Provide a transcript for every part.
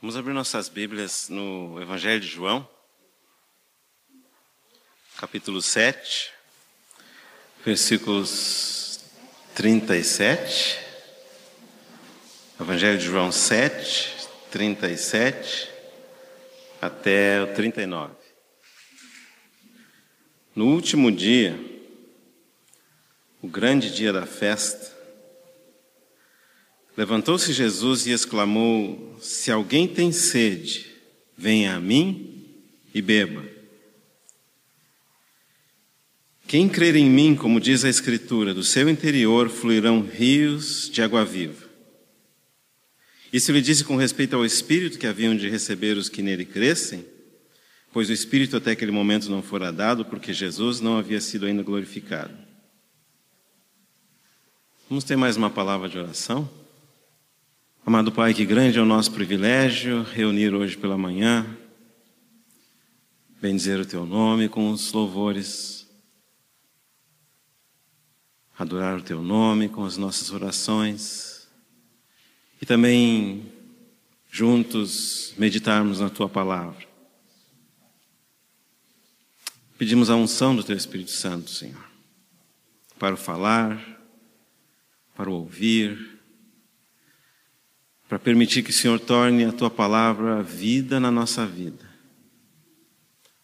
Vamos abrir nossas Bíblias no Evangelho de João, capítulo 7, versículos 37. Evangelho de João 7, 37 até o 39. No último dia, o grande dia da festa, Levantou-se Jesus e exclamou: Se alguém tem sede, venha a mim e beba. Quem crer em mim, como diz a Escritura, do seu interior fluirão rios de água viva. Isso lhe disse com respeito ao Espírito que haviam de receber os que nele crescem, pois o Espírito até aquele momento não fora dado, porque Jesus não havia sido ainda glorificado. Vamos ter mais uma palavra de oração? Amado Pai, que grande é o nosso privilégio reunir hoje pela manhã, bendizer o Teu nome com os louvores, adorar o Teu nome com as nossas orações e também juntos meditarmos na Tua palavra. Pedimos a unção do Teu Espírito Santo, Senhor, para o falar, para o ouvir, para permitir que o Senhor torne a tua palavra vida na nossa vida.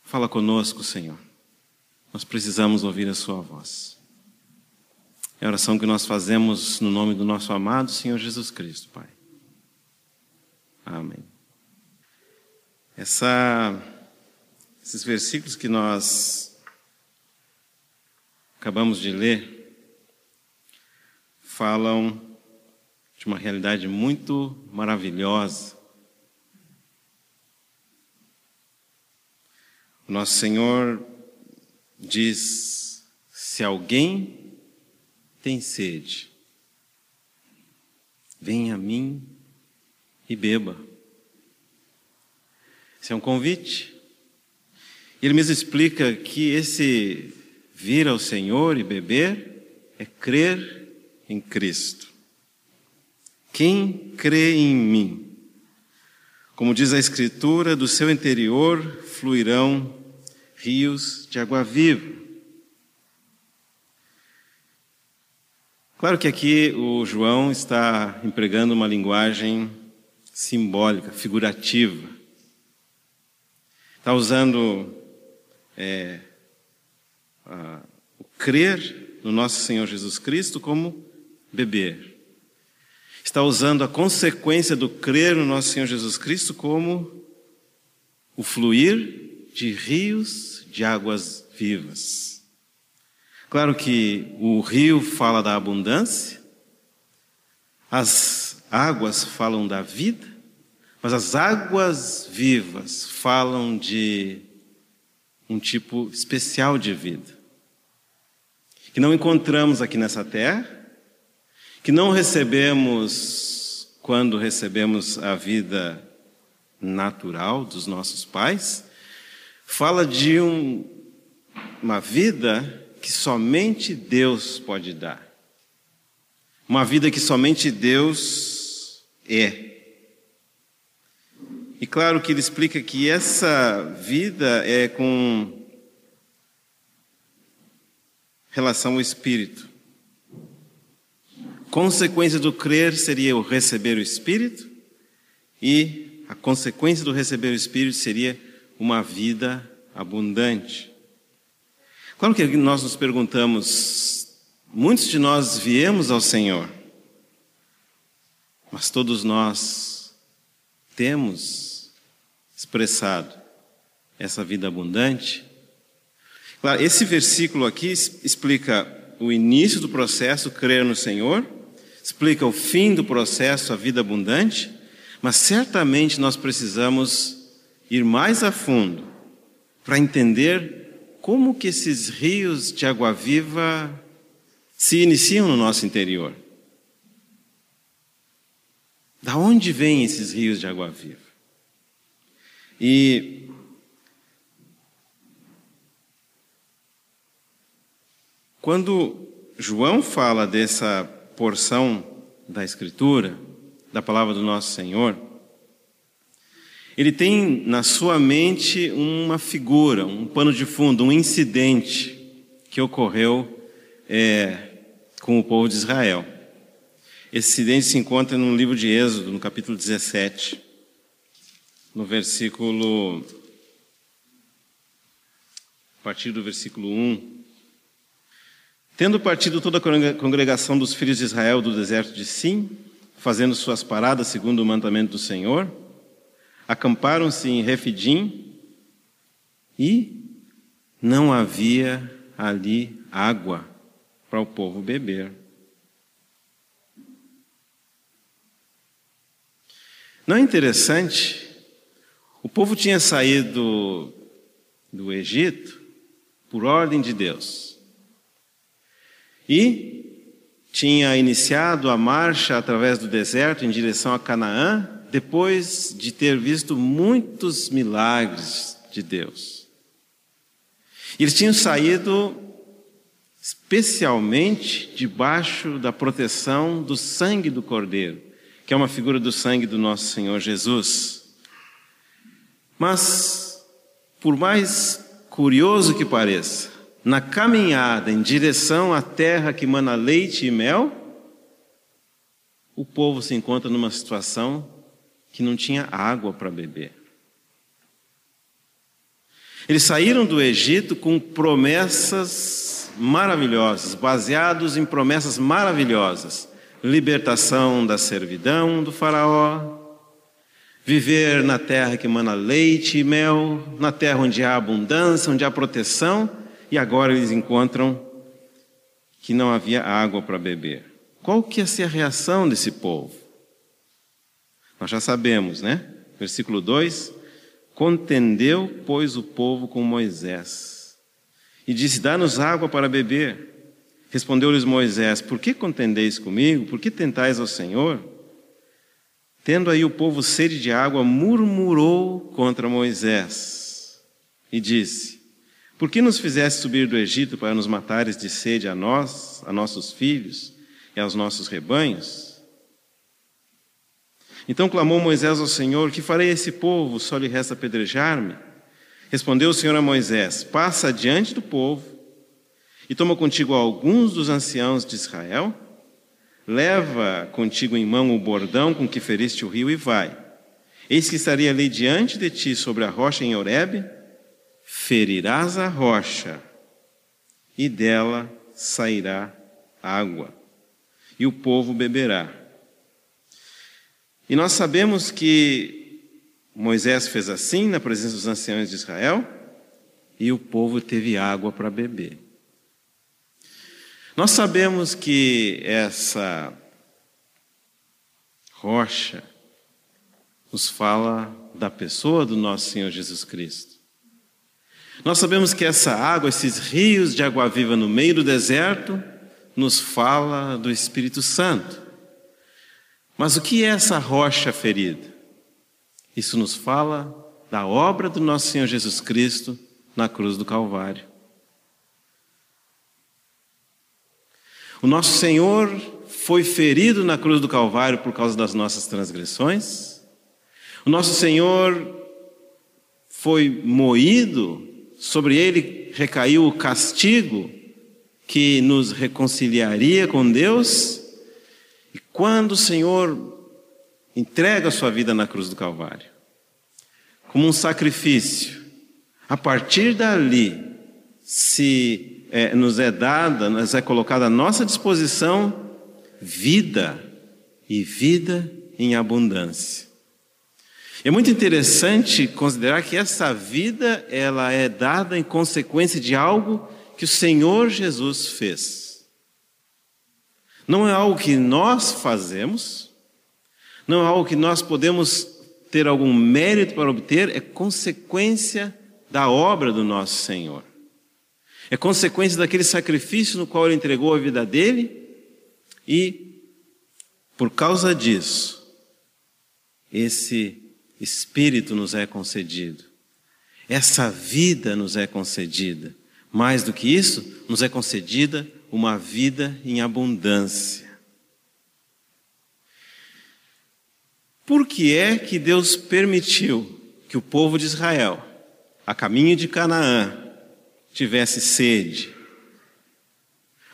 Fala conosco, Senhor. Nós precisamos ouvir a Sua voz. É a oração que nós fazemos no nome do nosso amado Senhor Jesus Cristo, Pai. Amém. Essa, esses versículos que nós acabamos de ler falam de uma realidade muito maravilhosa. O nosso Senhor diz: se alguém tem sede, venha a mim e beba. Esse é um convite. Ele mesmo explica que esse vir ao Senhor e beber é crer em Cristo. Quem crê em mim? Como diz a Escritura, do seu interior fluirão rios de água viva. Claro que aqui o João está empregando uma linguagem simbólica, figurativa. Está usando é, a, o crer no nosso Senhor Jesus Cristo como beber está usando a consequência do crer no nosso Senhor Jesus Cristo como o fluir de rios de águas vivas. Claro que o rio fala da abundância, as águas falam da vida, mas as águas vivas falam de um tipo especial de vida, que não encontramos aqui nessa terra, que não recebemos quando recebemos a vida natural dos nossos pais, fala de um, uma vida que somente Deus pode dar. Uma vida que somente Deus é. E claro que ele explica que essa vida é com relação ao Espírito. Consequência do crer seria o receber o Espírito, e a consequência do receber o Espírito seria uma vida abundante. Claro que nós nos perguntamos, muitos de nós viemos ao Senhor, mas todos nós temos expressado essa vida abundante? Claro, esse versículo aqui explica o início do processo, crer no Senhor, explica o fim do processo, a vida abundante, mas certamente nós precisamos ir mais a fundo para entender como que esses rios de água viva se iniciam no nosso interior. Da onde vêm esses rios de água viva? E quando João fala dessa porção da Escritura, da palavra do nosso Senhor, ele tem na sua mente uma figura, um pano de fundo, um incidente que ocorreu é, com o povo de Israel. Esse incidente se encontra no livro de Êxodo, no capítulo 17, no versículo. A partir do versículo 1. Tendo partido toda a congregação dos filhos de Israel do deserto de Sim, fazendo suas paradas segundo o mandamento do Senhor, acamparam-se em Refidim e não havia ali água para o povo beber. Não é interessante? O povo tinha saído do Egito por ordem de Deus. E tinha iniciado a marcha através do deserto em direção a Canaã, depois de ter visto muitos milagres de Deus. Eles tinham saído especialmente debaixo da proteção do sangue do Cordeiro, que é uma figura do sangue do nosso Senhor Jesus. Mas, por mais curioso que pareça, na caminhada em direção à terra que mana leite e mel, o povo se encontra numa situação que não tinha água para beber. Eles saíram do Egito com promessas maravilhosas, baseados em promessas maravilhosas: libertação da servidão do Faraó, viver na terra que mana leite e mel, na terra onde há abundância, onde há proteção, e agora eles encontram que não havia água para beber. Qual que ia ser a reação desse povo? Nós já sabemos, né? Versículo 2: Contendeu, pois, o povo com Moisés e disse: Dá-nos água para beber. Respondeu-lhes Moisés: Por que contendeis comigo? Por que tentais ao Senhor? Tendo aí o povo sede de água, murmurou contra Moisés e disse: Por que nos fizeste subir do Egito para nos matares de sede a nós, a nossos filhos e aos nossos rebanhos? Então clamou Moisés ao Senhor: Que farei a esse povo? Só lhe resta apedrejar-me. Respondeu o Senhor a Moisés: Passa diante do povo e toma contigo alguns dos anciãos de Israel, leva contigo em mão o bordão com que feriste o rio e vai. Eis que estaria ali diante de ti sobre a rocha em Horebe, ferirás a rocha e dela sairá água, e o povo beberá. E nós sabemos que Moisés fez assim na presença dos anciãos de Israel e o povo teve água para beber. Nós sabemos que essa rocha nos fala da pessoa do nosso Senhor Jesus Cristo. Nós sabemos que essa água, esses rios de água viva no meio do deserto, nos fala do Espírito Santo. Mas o que é essa rocha ferida? Isso nos fala da obra do nosso Senhor Jesus Cristo na cruz do Calvário. O nosso Senhor foi ferido na cruz do Calvário por causa das nossas transgressões. O nosso Senhor foi moído, sobre ele recaiu o castigo que nos reconciliaria com Deus. E quando o Senhor entrega a sua vida na cruz do Calvário, como um sacrifício. A partir dali, se é, nos é dada, nos é colocada à nossa disposição vida e vida em abundância. É muito interessante considerar que essa vida ela é dada em consequência de algo que o Senhor Jesus fez. Não é algo que nós fazemos, não é algo que nós podemos ter algum mérito para obter, é consequência da obra do nosso Senhor. É consequência daquele sacrifício no qual ele entregou a vida dele e, por causa disso, esse Espírito nos é concedido. Essa vida nos é concedida. Mais do que isso, nos é concedida uma vida em abundância. Por que é que Deus permitiu que o povo de Israel, a caminho de Canaã, tivesse sede.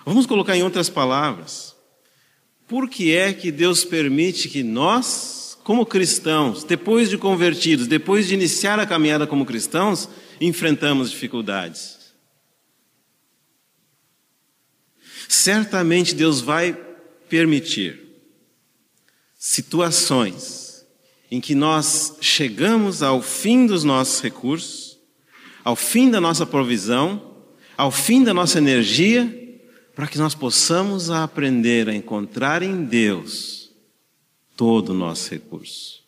Vamos colocar em outras palavras. Por que é que Deus permite que nós, como cristãos, depois de convertidos, depois de iniciar a caminhada como cristãos, enfrentamos dificuldades? Certamente Deus vai permitir situações em que nós chegamos ao fim dos nossos recursos, ao fim da nossa provisão, ao fim da nossa energia, para que nós possamos aprender a encontrar em Deus todo o nosso recurso.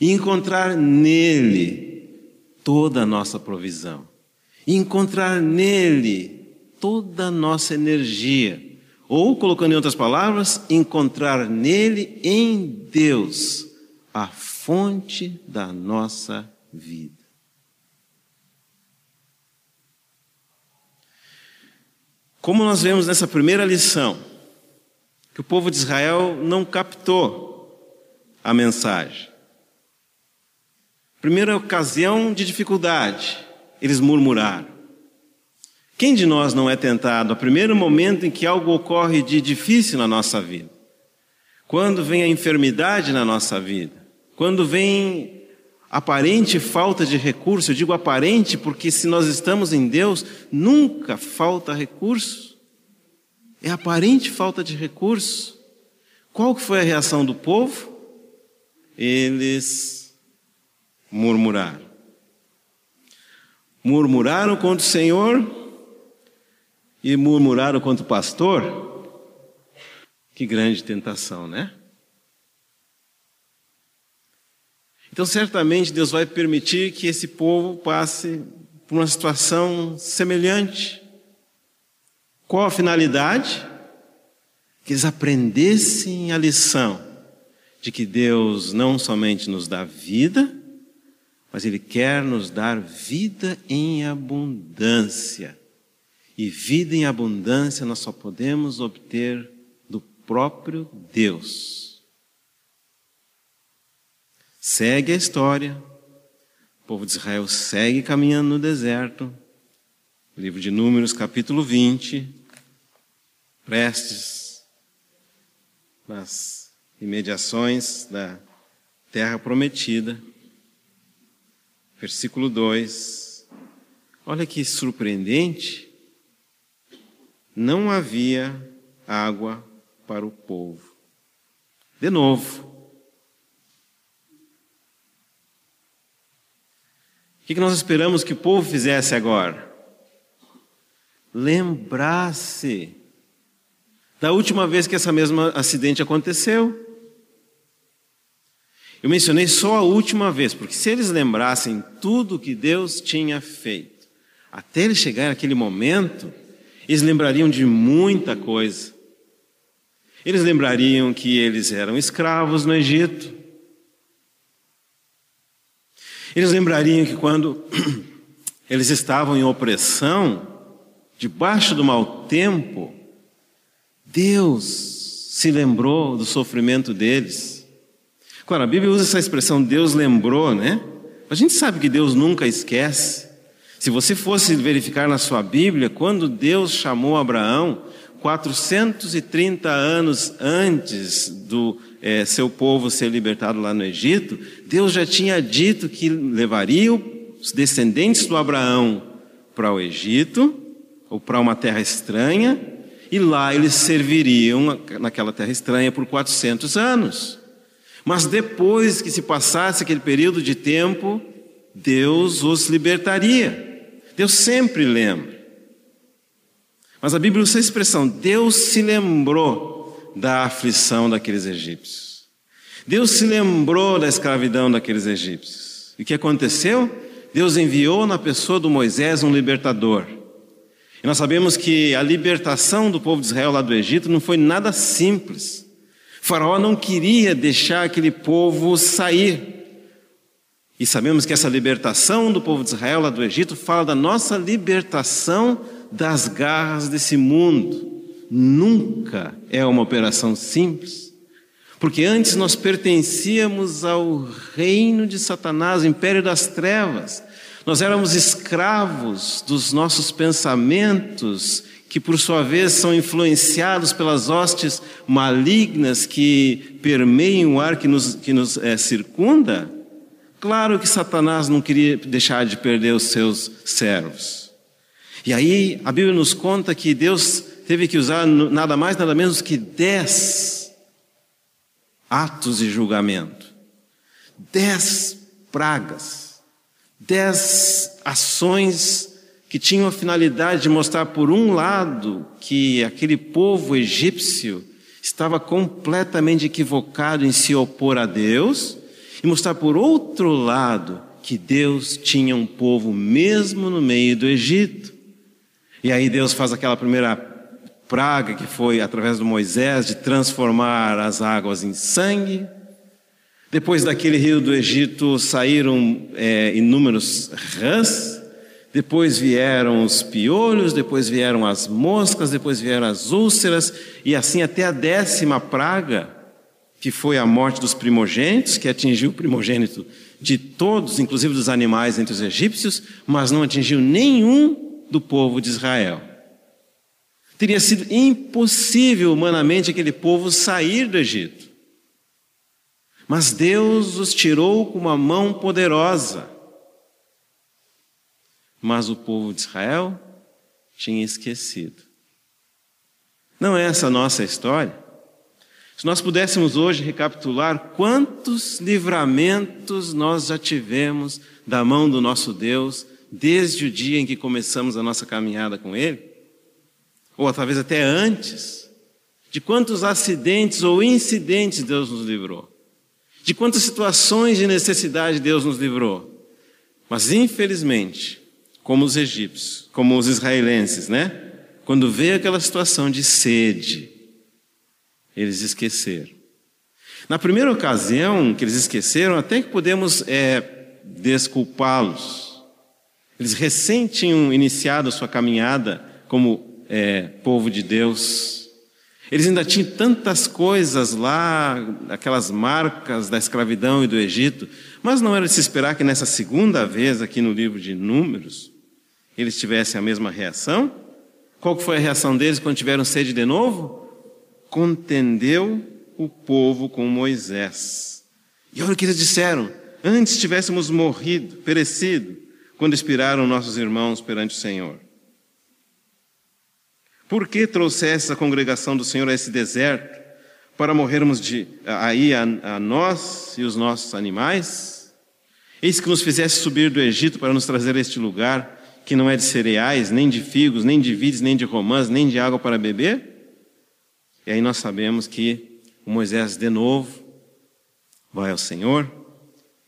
E encontrar nele toda a nossa provisão. E encontrar nele toda a nossa energia. Ou, colocando em outras palavras, encontrar nele, em Deus, a fonte da nossa vida. Como nós vemos nessa primeira lição, que o povo de Israel não captou a mensagem. Primeira ocasião de dificuldade, eles murmuraram. Quem de nós não é tentado a primeiro momento em que algo ocorre de difícil na nossa vida? Quando vem a enfermidade na nossa vida? Quando vem aparente falta de recurso, eu digo aparente porque se nós estamos em Deus, nunca falta recurso. É aparente falta de recurso. Qual que foi a reação do povo? Eles murmuraram. Murmuraram contra o Senhor e murmuraram contra o pastor, que grande tentação, né? Então, certamente, Deus vai permitir que esse povo passe por uma situação semelhante. Qual a finalidade? Que eles aprendessem a lição de que Deus não somente nos dá vida, mas Ele quer nos dar vida em abundância. E vida em abundância nós só podemos obter do próprio Deus. Segue a história. O povo de Israel segue caminhando no deserto. Livro de Números, capítulo 20. Prestes nas imediações da terra prometida. Versículo 2. Olha que surpreendente não havia água para o povo. De novo. O que nós esperamos que o povo fizesse agora? Lembrasse da última vez que essa mesma acidente aconteceu. Eu mencionei só a última vez, porque se eles lembrassem tudo que Deus tinha feito, até ele chegar naquele momento, eles lembrariam de muita coisa. Eles lembrariam que eles eram escravos no Egito. Eles lembrariam que quando eles estavam em opressão, debaixo do mau tempo, Deus se lembrou do sofrimento deles. Agora, a Bíblia usa essa expressão Deus lembrou, né? A gente sabe que Deus nunca esquece. Se você fosse verificar na sua Bíblia, quando Deus chamou Abraão, 430 anos antes do é, seu povo ser libertado lá no Egito, Deus já tinha dito que levaria os descendentes do Abraão para o Egito, ou para uma terra estranha, e lá eles serviriam naquela terra estranha por 400 anos. Mas depois que se passasse aquele período de tempo, Deus os libertaria. Deus sempre lembra. Mas a Bíblia usa a expressão: Deus se lembrou da aflição daqueles egípcios. Deus se lembrou da escravidão daqueles egípcios. E o que aconteceu? Deus enviou na pessoa do Moisés um libertador. E nós sabemos que a libertação do povo de Israel lá do Egito não foi nada simples. O faraó não queria deixar aquele povo sair. E sabemos que essa libertação do povo de Israel lá do Egito fala da nossa libertação das garras desse mundo. Nunca é uma operação simples, Porque antes nós pertencíamos ao reino de Satanás, o império das trevas. Nós éramos escravos dos nossos pensamentos, que por sua vez são influenciados pelas hostes malignas que permeiam o ar que nos, que nos é, circunda. Claro que Satanás não queria deixar de perder os seus servos. E aí a Bíblia nos conta que Deus teve que usar nada mais, nada menos que dez atos de julgamento, dez pragas, dez ações que tinham a finalidade de mostrar, por um lado, que aquele povo egípcio estava completamente equivocado em se opor a Deus, e mostrar, por outro lado, que Deus tinha um povo mesmo no meio do Egito. E aí Deus faz aquela primeira praga que foi através do Moisés de transformar as águas em sangue. Depois daquele rio do Egito saíram é, inúmeros rãs. Depois vieram os piolhos, depois vieram as moscas, depois vieram as úlceras, e assim até a décima praga, que foi a morte dos primogênitos, que atingiu o primogênito de todos, inclusive dos animais entre os egípcios, mas não atingiu nenhum do povo de Israel. Teria sido impossível humanamente aquele povo sair do Egito. Mas Deus os tirou com uma mão poderosa. Mas o povo de Israel tinha esquecido. Não é essa a nossa história? Se nós pudéssemos hoje recapitular quantos livramentos nós já tivemos da mão do nosso Deus desde o dia em que começamos a nossa caminhada com Ele, ou talvez até antes, de quantos acidentes ou incidentes Deus nos livrou, de quantas situações de necessidade Deus nos livrou. Mas infelizmente, como os egípcios, como os israelenses, né? Quando veio aquela situação de sede, eles esqueceram. Na primeira ocasião que eles esqueceram, até que podemos é, desculpá-los. Eles recém tinham iniciado a sua caminhada como é, povo de Deus. Eles ainda tinham tantas coisas lá, aquelas marcas da escravidão e do Egito, mas não era de se esperar que nessa segunda vez, aqui no livro de Números, eles tivessem a mesma reação. Qual foi a reação deles quando tiveram sede de novo? contendeu o povo com Moisés. E olha o que eles disseram: antes tivéssemos morrido, perecido, quando expiraram nossos irmãos perante o Senhor. Por que trouxesse a congregação do Senhor a esse deserto para morrermos de, aí a, a nós e os nossos animais? Eis que nos fizesse subir do Egito para nos trazer a este lugar que não é de cereais, nem de figos, nem de vides, nem de romãs, nem de água para beber? E aí nós sabemos que Moisés de novo vai ao Senhor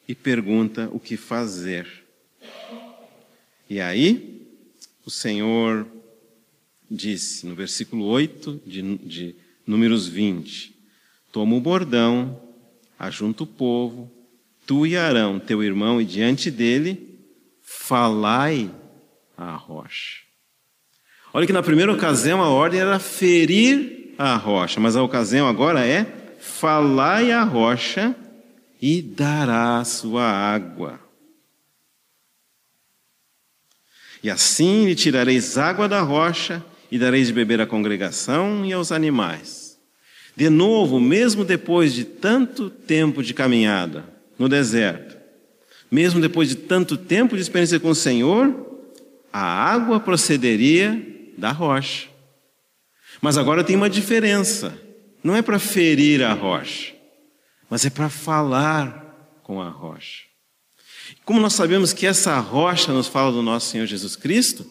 e pergunta o que fazer. E aí o Senhor disse no versículo 8 de, de Números 20: Toma o bordão, ajunta o povo, tu e Arão, teu irmão, e diante dele falai à rocha. Olha que na primeira ocasião a ordem era ferir a rocha, mas a ocasião agora é falai a rocha e dará sua água. E assim lhe tirareis água da rocha e dareis de beber à congregação e aos animais. De novo, mesmo depois de tanto tempo de caminhada no deserto, mesmo depois de tanto tempo de experiência com o Senhor, a água procederia da rocha. Mas agora tem uma diferença. Não é para ferir a rocha, mas é para falar com a rocha. Como nós sabemos que essa rocha nos fala do nosso Senhor Jesus Cristo,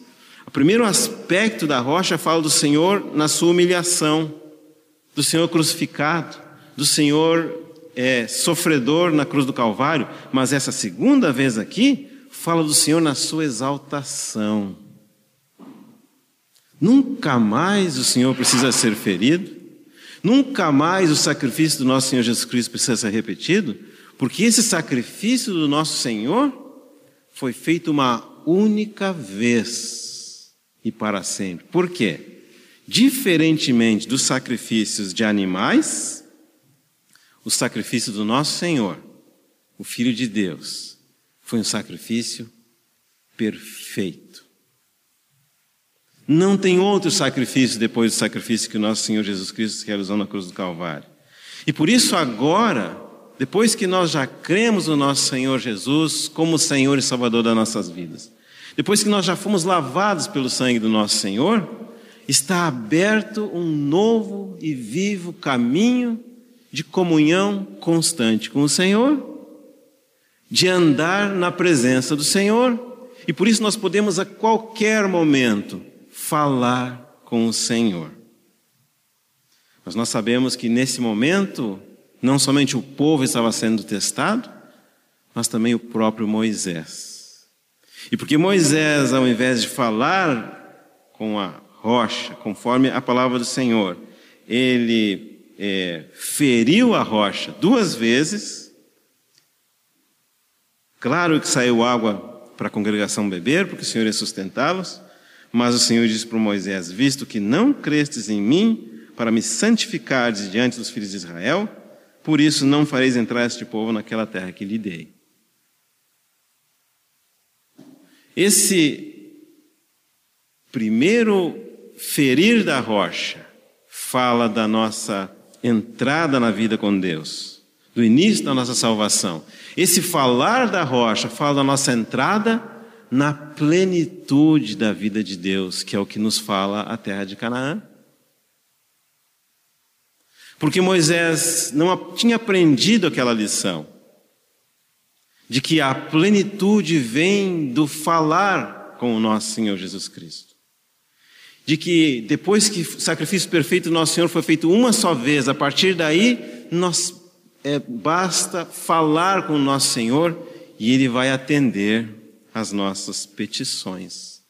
o primeiro aspecto da rocha fala do Senhor na sua humilhação, do Senhor crucificado, do Senhor é, sofredor na cruz do Calvário, mas essa segunda vez aqui fala do Senhor na sua exaltação. Nunca mais o Senhor precisa ser ferido, nunca mais o sacrifício do nosso Senhor Jesus Cristo precisa ser repetido, porque esse sacrifício do nosso Senhor foi feito uma única vez e para sempre. Por quê? Diferentemente dos sacrifícios de animais, o sacrifício do nosso Senhor, o Filho de Deus, foi um sacrifício perfeito. Não tem outro sacrifício depois do sacrifício que o nosso Senhor Jesus Cristo realizou na cruz do Calvário. E por isso, agora, depois que nós já cremos no nosso Senhor Jesus como Senhor e Salvador das nossas vidas, depois que nós já fomos lavados pelo sangue do nosso Senhor, está aberto um novo e vivo caminho de comunhão constante com o Senhor, de andar na presença do Senhor, e por isso nós podemos a qualquer momento falar com o Senhor. Mas nós sabemos que nesse momento, não somente o povo estava sendo testado, mas também o próprio Moisés. E porque Moisés, ao invés de falar com a rocha, conforme a palavra do Senhor, ele é, feriu a rocha duas vezes. Claro que saiu água para a congregação beber, porque o Senhor ia sustentá-los, mas o Senhor disse para Moisés: Visto que não crestes em mim, para me santificardes diante dos filhos de Israel, por isso não fareis entrar este povo naquela terra que lhe dei. Esse primeiro ferir da rocha fala da nossa entrada na vida com Deus, do início da nossa salvação. Esse falar da rocha fala da nossa entrada na plenitude da vida de Deus, que é o que nos fala a terra de Canaã. Porque Moisés não tinha aprendido aquela lição de que a plenitude vem do falar com o nosso Senhor Jesus Cristo. De que depois que o sacrifício perfeito do nosso Senhor foi feito uma só vez, a partir daí nós é, basta falar com o nosso Senhor e Ele vai atender as nossas petições.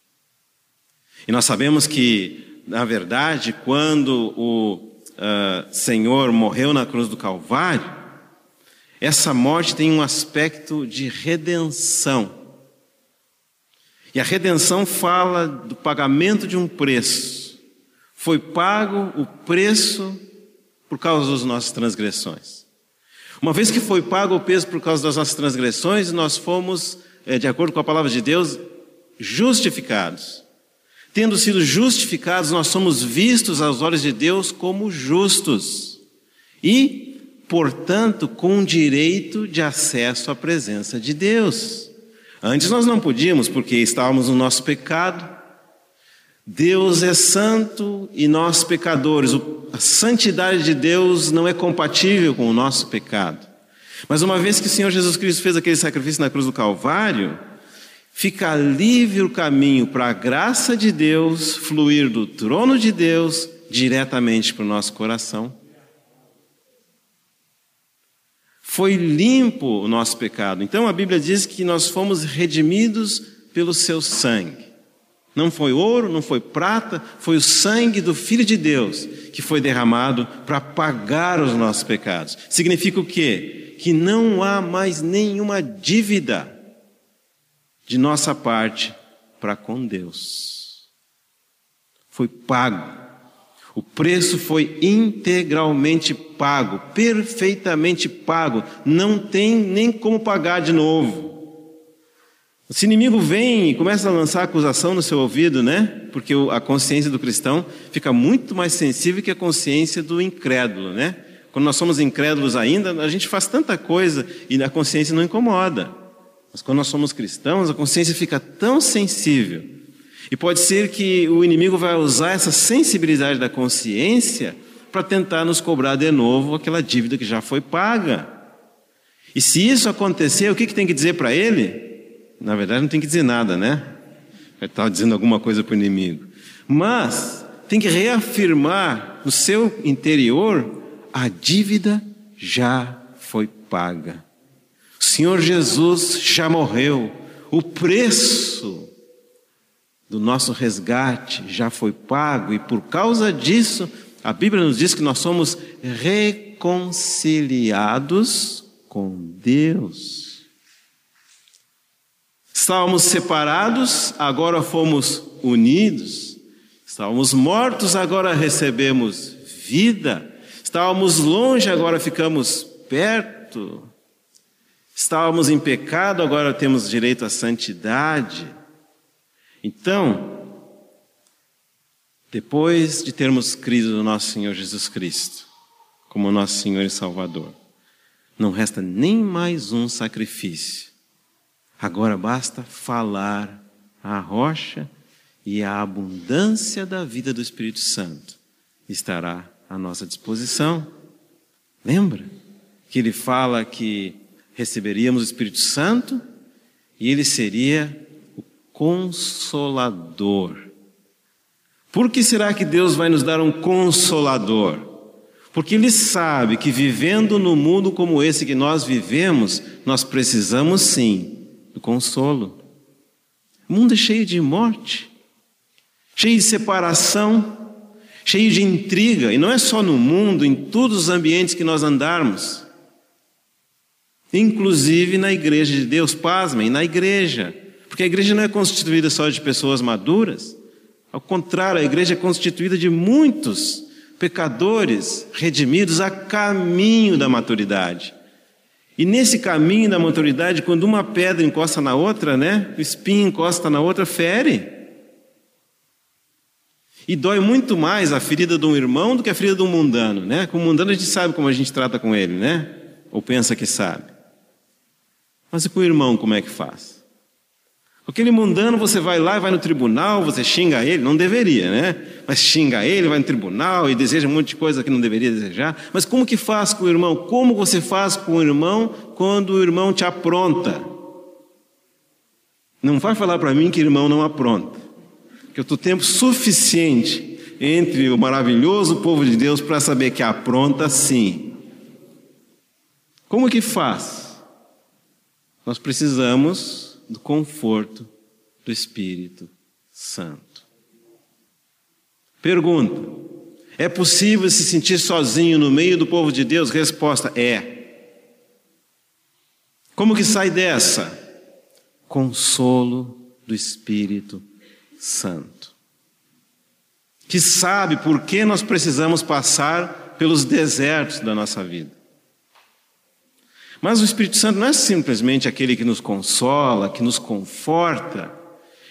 E nós sabemos que, na verdade, quando o uh, Senhor morreu na cruz do Calvário, essa morte tem um aspecto de redenção. E a redenção fala do pagamento de um preço. Foi pago o preço por causa das nossas transgressões. Uma vez que foi pago o peso por causa das nossas transgressões, nós fomos, eh, de acordo com a palavra de Deus, justificados. Tendo sido justificados, nós somos vistos aos olhos de Deus como justos e, portanto, com direito de acesso à presença de Deus. Antes nós não podíamos, porque estávamos no nosso pecado. Deus é santo e nós pecadores. A santidade de Deus não é compatível com o nosso pecado. Mas uma vez que o Senhor Jesus Cristo fez aquele sacrifício na cruz do Calvário, fica livre o caminho para a graça de Deus fluir do trono de Deus diretamente para o nosso coração. Foi limpo o nosso pecado. Então a Bíblia diz que nós fomos redimidos pelo seu sangue. Não foi ouro, não foi prata, foi o sangue do Filho de Deus que foi derramado para pagar os nossos pecados. Significa o quê? Que não há mais nenhuma dívida de nossa parte para com Deus. Foi pago. O preço foi integralmente pago, perfeitamente pago. Não tem nem como pagar de novo. Se inimigo vem e começa a lançar acusação no seu ouvido, né? Porque a consciência do cristão fica muito mais sensível que a consciência do incrédulo, né? Quando nós somos incrédulos ainda, a gente faz tanta coisa e a consciência não incomoda. Mas quando nós somos cristãos, a consciência fica tão sensível. E pode ser que o inimigo vai usar essa sensibilidade da consciência para tentar nos cobrar de novo aquela dívida que já foi paga. E se isso acontecer, o que, que tem que dizer para ele? Na verdade, não tem que dizer nada, né? Vai estar dizendo alguma coisa para o inimigo. Mas tem que reafirmar no seu interior a dívida já foi paga. O Senhor Jesus já morreu. O preço do nosso resgate já foi pago e por causa disso, a Bíblia nos diz que nós somos reconciliados com Deus. Estávamos separados, agora fomos unidos. Estávamos mortos, agora recebemos vida. Estávamos longe, agora ficamos perto. Estávamos em pecado, agora temos direito à santidade. Então, depois de termos crido no nosso Senhor Jesus Cristo, como nosso Senhor e Salvador, não resta nem mais um sacrifício. Agora basta falar à rocha e a abundância da vida do Espírito Santo estará à nossa disposição. Lembra que ele fala que receberíamos o Espírito Santo e ele seria consolador. Por que será que Deus vai nos dar um consolador? Porque Ele sabe que vivendo no mundo como esse que nós vivemos, nós precisamos sim do consolo. O mundo é cheio de morte, cheio de separação, cheio de intriga, e não é só no mundo, em todos os ambientes que nós andarmos inclusive na igreja de Deus, pasmem, na igreja, porque a igreja não é constituída só de pessoas maduras, ao contrário, a igreja é constituída de muitos pecadores redimidos a caminho da maturidade. E nesse caminho da maturidade, quando uma pedra encosta na outra, né? O espinho encosta na outra, fere. E dói muito mais a ferida de um irmão do que a ferida de um mundano, né? Com o mundano a gente sabe como a gente trata com ele, né? Ou pensa que sabe. Mas e com o irmão, como é que faz? Aquele mundano, você vai lá e vai no tribunal, você xinga ele, não deveria, né? Mas xinga ele, vai no tribunal e deseja um monte de coisa que não deveria desejar. Mas como que faz com o irmão? Como você faz com o irmão quando o irmão te apronta? Não vai falar para mim que irmão não apronta. Que eu estou tempo suficiente entre o maravilhoso povo de Deus para saber que apronta sim. Como que faz? Nós precisamos do conforto do Espírito Santo. Pergunta: é possível se sentir sozinho no meio do povo de Deus? Resposta: é. Como que sai dessa? Consolo do Espírito Santo. Que sabe por que nós precisamos passar pelos desertos da nossa vida. Mas o Espírito Santo não é simplesmente aquele que nos consola, que nos conforta,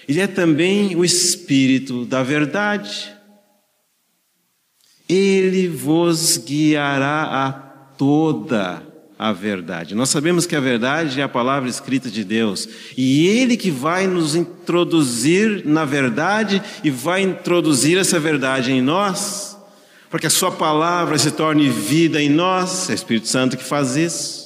ele é também o Espírito da verdade. Ele vos guiará a toda a verdade. Nós sabemos que a verdade é a palavra escrita de Deus, e Ele que vai nos introduzir na verdade e vai introduzir essa verdade em nós, para que a Sua palavra se torne vida em nós, é o Espírito Santo que faz isso.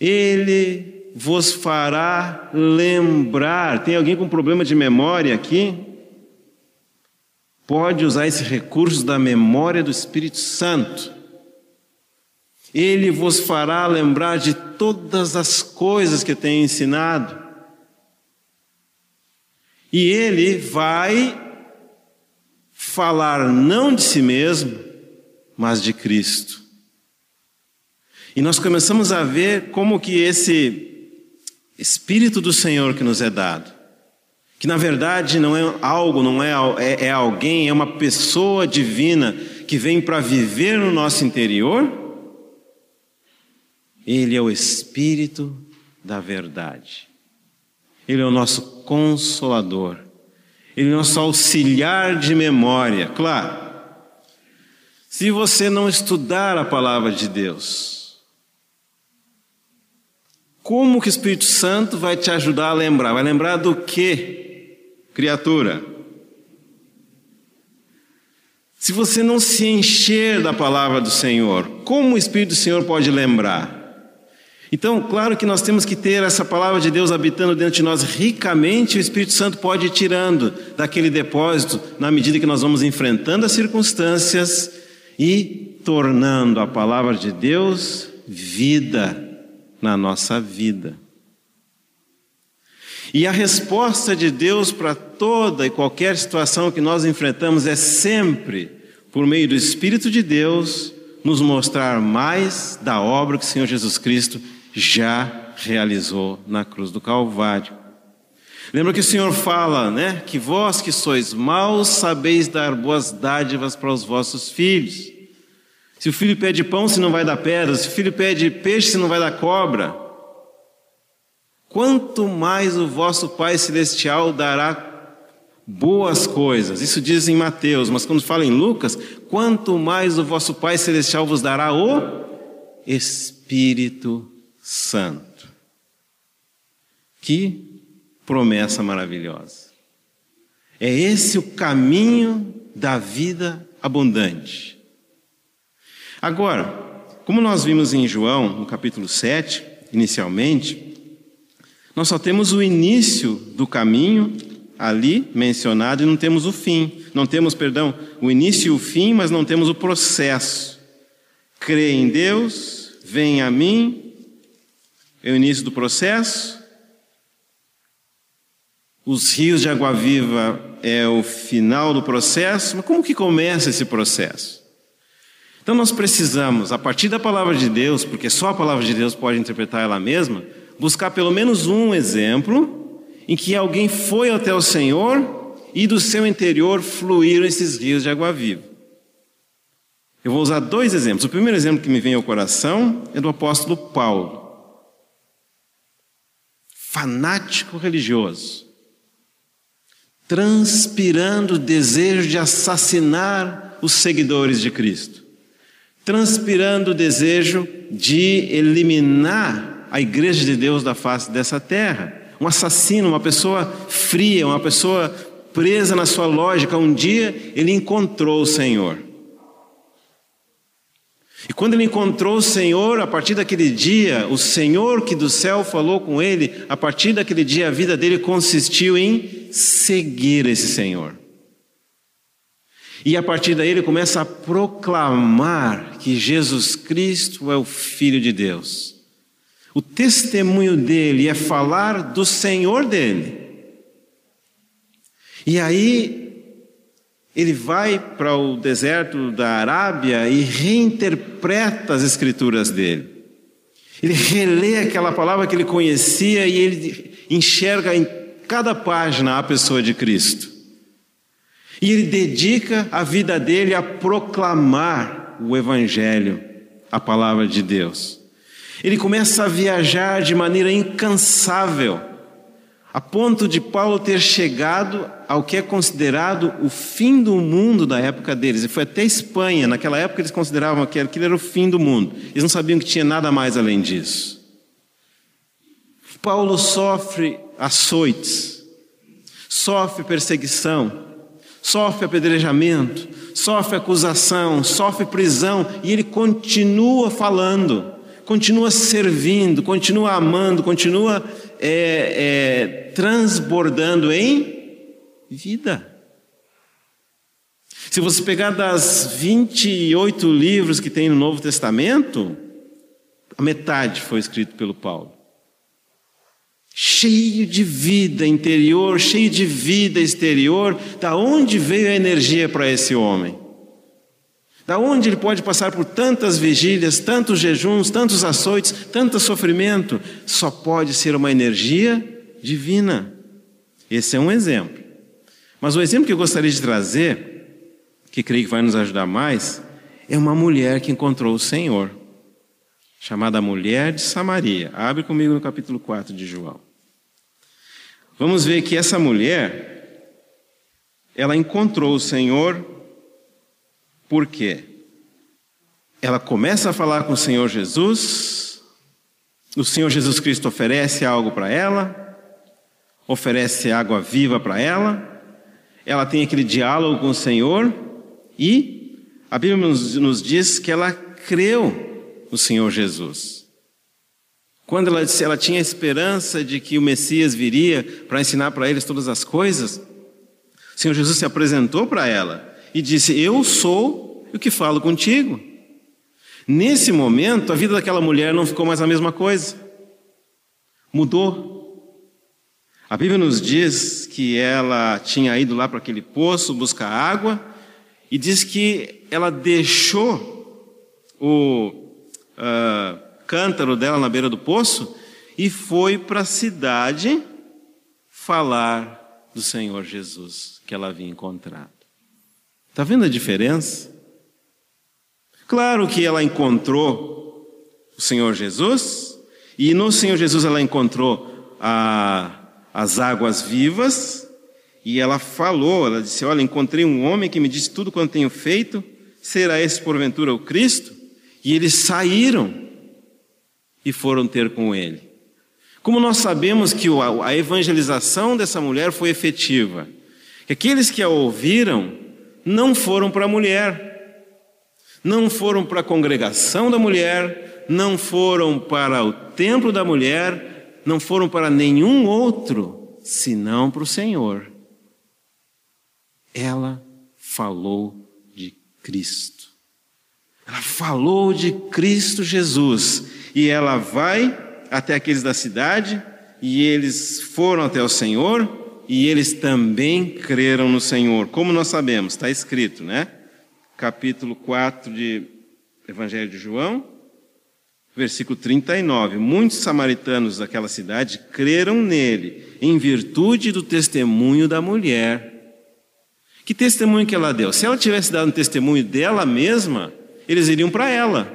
Ele vos fará lembrar. Tem alguém com problema de memória aqui? Pode usar esse recurso da memória do Espírito Santo. Ele vos fará lembrar de todas as coisas que tem ensinado. E ele vai falar não de si mesmo, mas de Cristo. E nós começamos a ver como que esse Espírito do Senhor que nos é dado, que na verdade não é algo, não é, é, é alguém, é uma pessoa divina que vem para viver no nosso interior, ele é o Espírito da verdade. Ele é o nosso consolador. Ele é o nosso auxiliar de memória. Claro, se você não estudar a palavra de Deus, como que o Espírito Santo vai te ajudar a lembrar? Vai lembrar do que, criatura? Se você não se encher da palavra do Senhor, como o Espírito do Senhor pode lembrar? Então, claro que nós temos que ter essa palavra de Deus habitando dentro de nós ricamente, o Espírito Santo pode ir tirando daquele depósito na medida que nós vamos enfrentando as circunstâncias e tornando a palavra de Deus vida na nossa vida. E a resposta de Deus para toda e qualquer situação que nós enfrentamos é sempre, por meio do Espírito de Deus, nos mostrar mais da obra que o Senhor Jesus Cristo já realizou na cruz do Calvário. Lembra que o Senhor fala, né? Que vós que sois maus sabeis dar boas dádivas para os vossos filhos. Se o filho pede pão, se não vai dar pedra. Se o filho pede peixe, se não vai dar cobra. Quanto mais o vosso Pai Celestial dará boas coisas. Isso diz em Mateus, mas quando fala em Lucas, quanto mais o vosso Pai Celestial vos dará o Espírito Santo. Que promessa maravilhosa. É esse o caminho da vida abundante. Agora, como nós vimos em João, no capítulo 7, inicialmente, nós só temos o início do caminho ali mencionado e não temos o fim. Não temos, perdão, o início e o fim, mas não temos o processo. Crê em Deus, vem a mim, é o início do processo. Os rios de água viva é o final do processo, mas como que começa esse processo? Então nós precisamos, a partir da palavra de Deus, porque só a palavra de Deus pode interpretar ela mesma, buscar pelo menos um exemplo em que alguém foi até o Senhor e do seu interior fluíram esses rios de água viva. Eu vou usar dois exemplos. O primeiro exemplo que me vem ao coração é do apóstolo Paulo. Fanático religioso, transpirando o desejo de assassinar os seguidores de Cristo, transpirando o desejo de eliminar a igreja de Deus da face dessa terra um assassino, uma pessoa fria, uma pessoa presa na sua lógica. Um dia ele encontrou o Senhor. E quando ele encontrou o Senhor, a partir daquele dia, o Senhor que do céu falou com ele, a partir daquele dia a vida dele consistiu em seguir esse Senhor. E a partir daí ele começa a proclamar que Jesus Cristo é o Filho de Deus. O testemunho dele é falar do Senhor dele. E aí ele vai para o deserto da Arábia e reinterpreta as escrituras dele. Ele relê aquela palavra que ele conhecia e ele enxerga em cada página a pessoa de Cristo. E ele dedica a vida dele a proclamar o Evangelho, a palavra de Deus. Ele começa a viajar de maneira incansável, a ponto de Paulo ter chegado ao que é considerado o fim do mundo da época deles. Ele foi até Espanha, naquela época eles consideravam que aquilo era o fim do mundo, eles não sabiam que tinha nada mais além disso. Paulo sofre açoites, sofre perseguição, sofre apedrejamento, sofre acusação, sofre prisão, e ele continua falando continua servindo, continua amando, continua é, é, transbordando em vida. Se você pegar das 28 livros que tem no Novo Testamento, a metade foi escrito pelo Paulo. Cheio de vida interior, cheio de vida exterior, da onde veio a energia para esse homem? Da onde ele pode passar por tantas vigílias, tantos jejuns, tantos açoites, tanto sofrimento? Só pode ser uma energia divina. Esse é um exemplo. Mas o exemplo que eu gostaria de trazer, que creio que vai nos ajudar mais, é uma mulher que encontrou o Senhor, chamada Mulher de Samaria. Abre comigo no capítulo 4 de João. Vamos ver que essa mulher, ela encontrou o Senhor por quê? Ela começa a falar com o Senhor Jesus, o Senhor Jesus Cristo oferece algo para ela, oferece água viva para ela, ela tem aquele diálogo com o Senhor e a Bíblia nos, nos diz que ela creu no Senhor Jesus. Quando ela ela tinha esperança de que o Messias viria para ensinar para eles todas as coisas, o Senhor Jesus se apresentou para ela e disse: Eu sou o que falo contigo. Nesse momento, a vida daquela mulher não ficou mais a mesma coisa. Mudou. A Bíblia nos diz que ela tinha ido lá para aquele poço buscar água e diz que ela deixou o uh, cântaro dela na beira do poço e foi para a cidade falar do Senhor Jesus que ela havia encontrado. Está vendo a diferença? Claro que ela encontrou o Senhor Jesus, e no Senhor Jesus ela encontrou a, as águas vivas, e ela falou, ela disse: Olha, encontrei um homem que me disse tudo quanto tenho feito, será esse porventura o Cristo? E eles saíram e foram ter com ele. Como nós sabemos que a evangelização dessa mulher foi efetiva? Que aqueles que a ouviram não foram para a mulher, não foram para a congregação da mulher, não foram para o templo da mulher, não foram para nenhum outro, senão para o Senhor. Ela falou de Cristo. Ela falou de Cristo Jesus. E ela vai até aqueles da cidade, e eles foram até o Senhor, e eles também creram no Senhor. Como nós sabemos, está escrito, né? Capítulo 4 de Evangelho de João, versículo 39. Muitos samaritanos daquela cidade creram nele, em virtude do testemunho da mulher. Que testemunho que ela deu? Se ela tivesse dado um testemunho dela mesma, eles iriam para ela.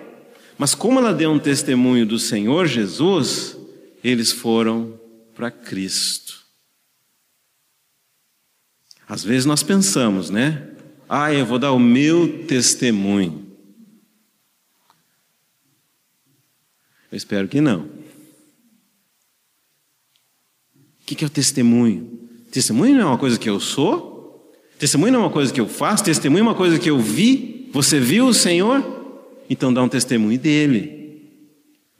Mas como ela deu um testemunho do Senhor Jesus, eles foram para Cristo. Às vezes nós pensamos, né? Ah, eu vou dar o meu testemunho. Eu espero que não. O que é o testemunho? Testemunho não é uma coisa que eu sou? Testemunho não é uma coisa que eu faço? Testemunho é uma coisa que eu vi? Você viu o Senhor? Então dá um testemunho dele,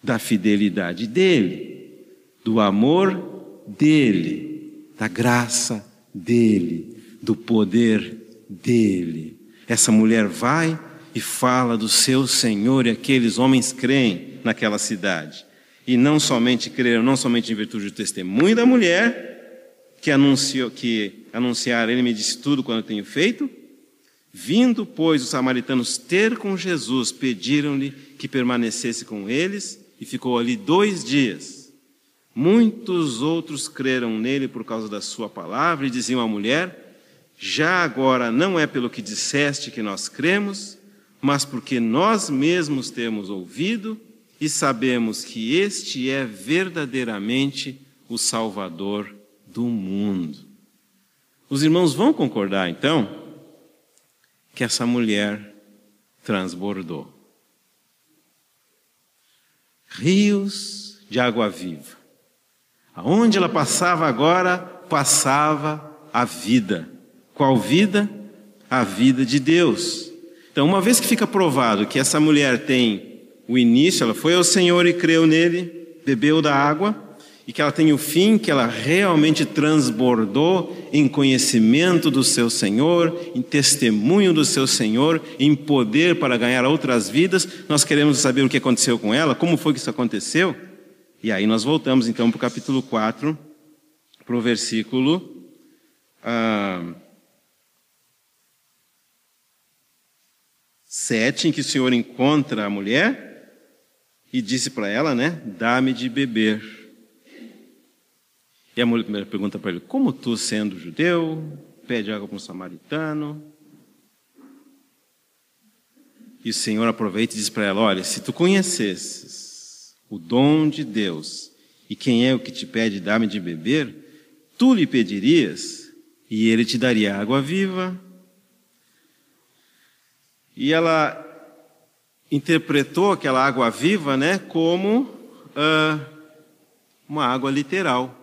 da fidelidade dele, do amor dele, da graça dele, do poder dele. Essa mulher vai e fala do seu Senhor e aqueles homens creem naquela cidade. E não somente creram, não somente em virtude do testemunho da mulher, que anunciou, que anunciaram, ele me disse tudo quando eu tenho feito. Vindo, pois, os samaritanos ter com Jesus, pediram-lhe que permanecesse com eles e ficou ali dois dias. Muitos outros creram nele por causa da sua palavra e diziam à mulher: já agora não é pelo que disseste que nós cremos, mas porque nós mesmos temos ouvido e sabemos que este é verdadeiramente o Salvador do mundo. Os irmãos vão concordar, então, que essa mulher transbordou. Rios de água viva. Aonde ela passava agora, passava a vida. Qual vida? A vida de Deus. Então, uma vez que fica provado que essa mulher tem o início, ela foi ao Senhor e creu nele, bebeu da água, e que ela tem o fim, que ela realmente transbordou em conhecimento do seu Senhor, em testemunho do seu Senhor, em poder para ganhar outras vidas. Nós queremos saber o que aconteceu com ela, como foi que isso aconteceu. E aí nós voltamos então para o capítulo 4, para o versículo. Ah, 7, em que o Senhor encontra a mulher e disse para ela, né? Dá-me de beber. E a mulher pergunta para ele: Como tu, sendo judeu, pede água para um samaritano? E o Senhor aproveita e diz para ela: Olha, se tu conhecesses o dom de Deus e quem é o que te pede dá-me de beber, tu lhe pedirias e ele te daria água viva e ela interpretou aquela água viva né, como uh, uma água literal.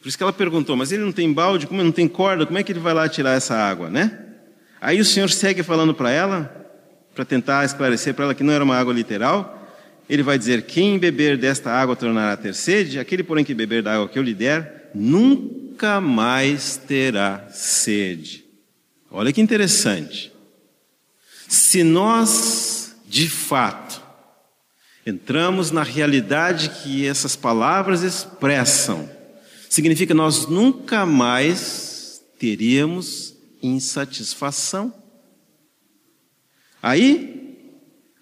Por isso que ela perguntou, mas ele não tem balde, como não tem corda, como é que ele vai lá tirar essa água, né? Aí o Senhor segue falando para ela, para tentar esclarecer para ela que não era uma água literal. Ele vai dizer: Quem beber desta água tornará a ter sede, aquele, porém, que beber da água que eu lhe der, nunca mais terá sede. Olha que interessante. Se nós, de fato, entramos na realidade que essas palavras expressam, significa nós nunca mais teríamos insatisfação. Aí,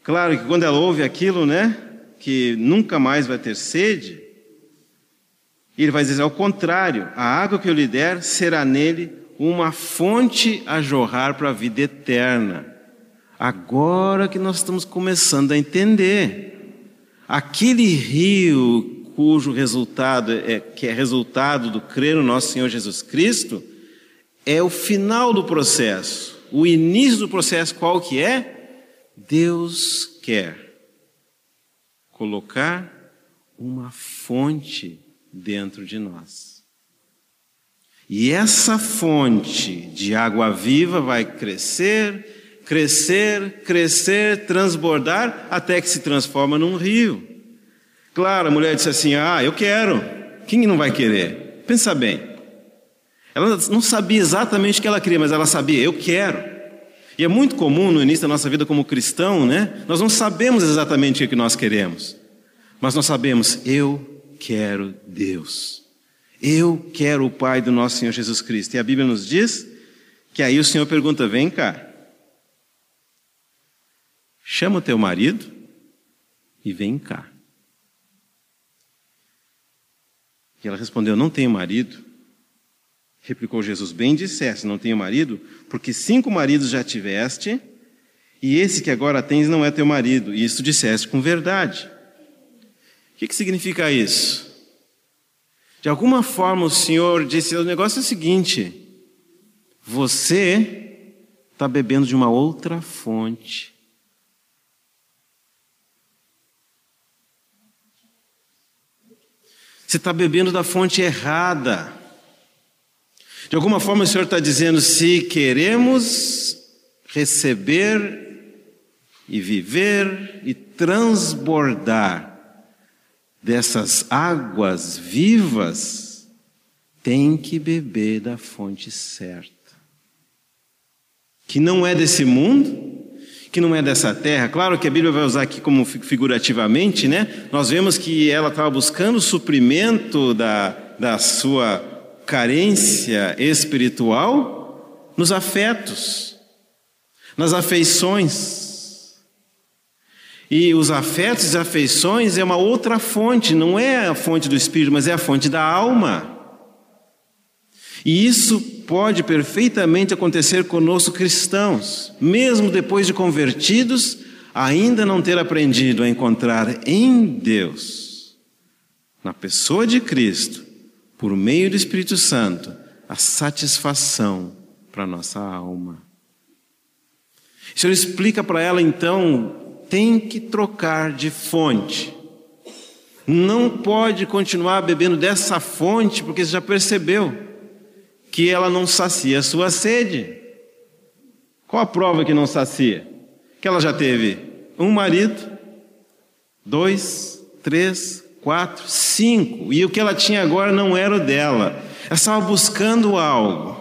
claro que quando ela ouve aquilo, né, que nunca mais vai ter sede, ele vai dizer ao contrário: a água que eu lhe der será nele uma fonte a jorrar para a vida eterna. Agora que nós estamos começando a entender. Aquele rio cujo resultado é que é resultado do crer no nosso Senhor Jesus Cristo é o final do processo. O início do processo qual que é? Deus quer colocar uma fonte dentro de nós. E essa fonte de água viva vai crescer, crescer, crescer, transbordar, até que se transforma num rio. Claro, a mulher disse assim: Ah, eu quero. Quem não vai querer? Pensa bem. Ela não sabia exatamente o que ela queria, mas ela sabia: Eu quero. E é muito comum no início da nossa vida como cristão, né? Nós não sabemos exatamente o que nós queremos, mas nós sabemos: Eu quero Deus. Eu quero o Pai do nosso Senhor Jesus Cristo. E a Bíblia nos diz que aí o Senhor pergunta: vem cá, chama o teu marido e vem cá. Ela respondeu: Não tenho marido. Replicou Jesus: Bem disseste, não tenho marido, porque cinco maridos já tiveste, e esse que agora tens não é teu marido. E isso disseste com verdade. O que, que significa isso? De alguma forma o Senhor disse: o negócio é o seguinte, você está bebendo de uma outra fonte. Você está bebendo da fonte errada. De alguma forma o Senhor está dizendo: se queremos receber e viver e transbordar dessas águas vivas, tem que beber da fonte certa. Que não é desse mundo, que não é dessa terra. Claro que a Bíblia vai usar aqui como figurativamente, né? Nós vemos que ela estava buscando o suprimento da, da sua carência espiritual nos afetos, nas afeições. E os afetos e afeições é uma outra fonte, não é a fonte do espírito, mas é a fonte da alma. E isso pode perfeitamente acontecer conosco cristãos, mesmo depois de convertidos, ainda não ter aprendido a encontrar em Deus, na pessoa de Cristo, por meio do Espírito Santo, a satisfação para nossa alma. O Senhor explica para ela então tem que trocar de fonte. Não pode continuar bebendo dessa fonte, porque você já percebeu que ela não sacia a sua sede. Qual a prova que não sacia? Que ela já teve um marido, dois, três, quatro, cinco, e o que ela tinha agora não era o dela. Ela estava buscando algo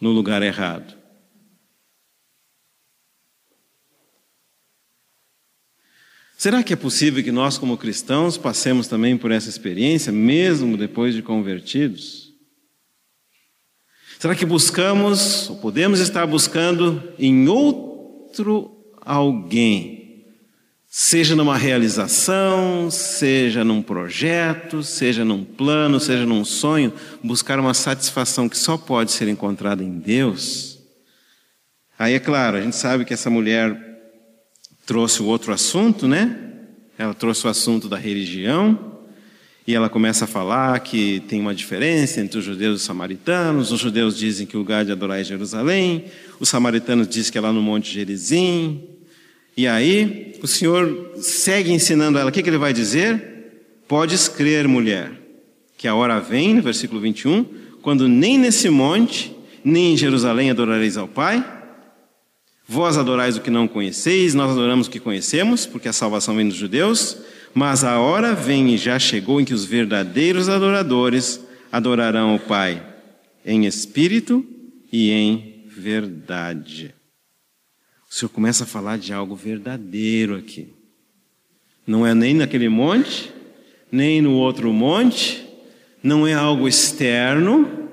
no lugar errado. Será que é possível que nós, como cristãos, passemos também por essa experiência, mesmo depois de convertidos? Será que buscamos, ou podemos estar buscando em outro alguém, seja numa realização, seja num projeto, seja num plano, seja num sonho, buscar uma satisfação que só pode ser encontrada em Deus? Aí é claro, a gente sabe que essa mulher trouxe o outro assunto, né? Ela trouxe o assunto da religião e ela começa a falar que tem uma diferença entre os judeus e os samaritanos. Os judeus dizem que o lugar de adorar é Jerusalém, os samaritanos dizem que é lá no Monte Gerizim. E aí o Senhor segue ensinando ela. O que, que ele vai dizer? Podes crer, mulher, que a hora vem, no versículo 21, quando nem nesse monte, nem em Jerusalém adorareis ao Pai Vós adorais o que não conheceis, nós adoramos o que conhecemos, porque a salvação vem dos judeus, mas a hora vem e já chegou em que os verdadeiros adoradores adorarão o Pai em espírito e em verdade. O Senhor começa a falar de algo verdadeiro aqui. Não é nem naquele monte, nem no outro monte, não é algo externo,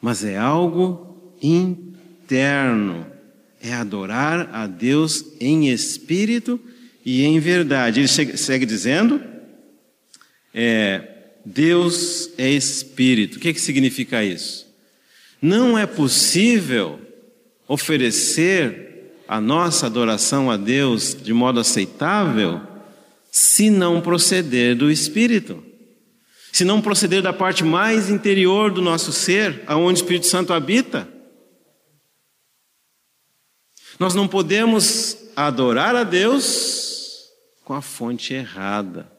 mas é algo interno é adorar a Deus em espírito e em verdade. Ele segue dizendo: é, Deus é espírito. O que, que significa isso? Não é possível oferecer a nossa adoração a Deus de modo aceitável se não proceder do Espírito. Se não proceder da parte mais interior do nosso ser, aonde o Espírito Santo habita. Nós não podemos adorar a Deus com a fonte errada.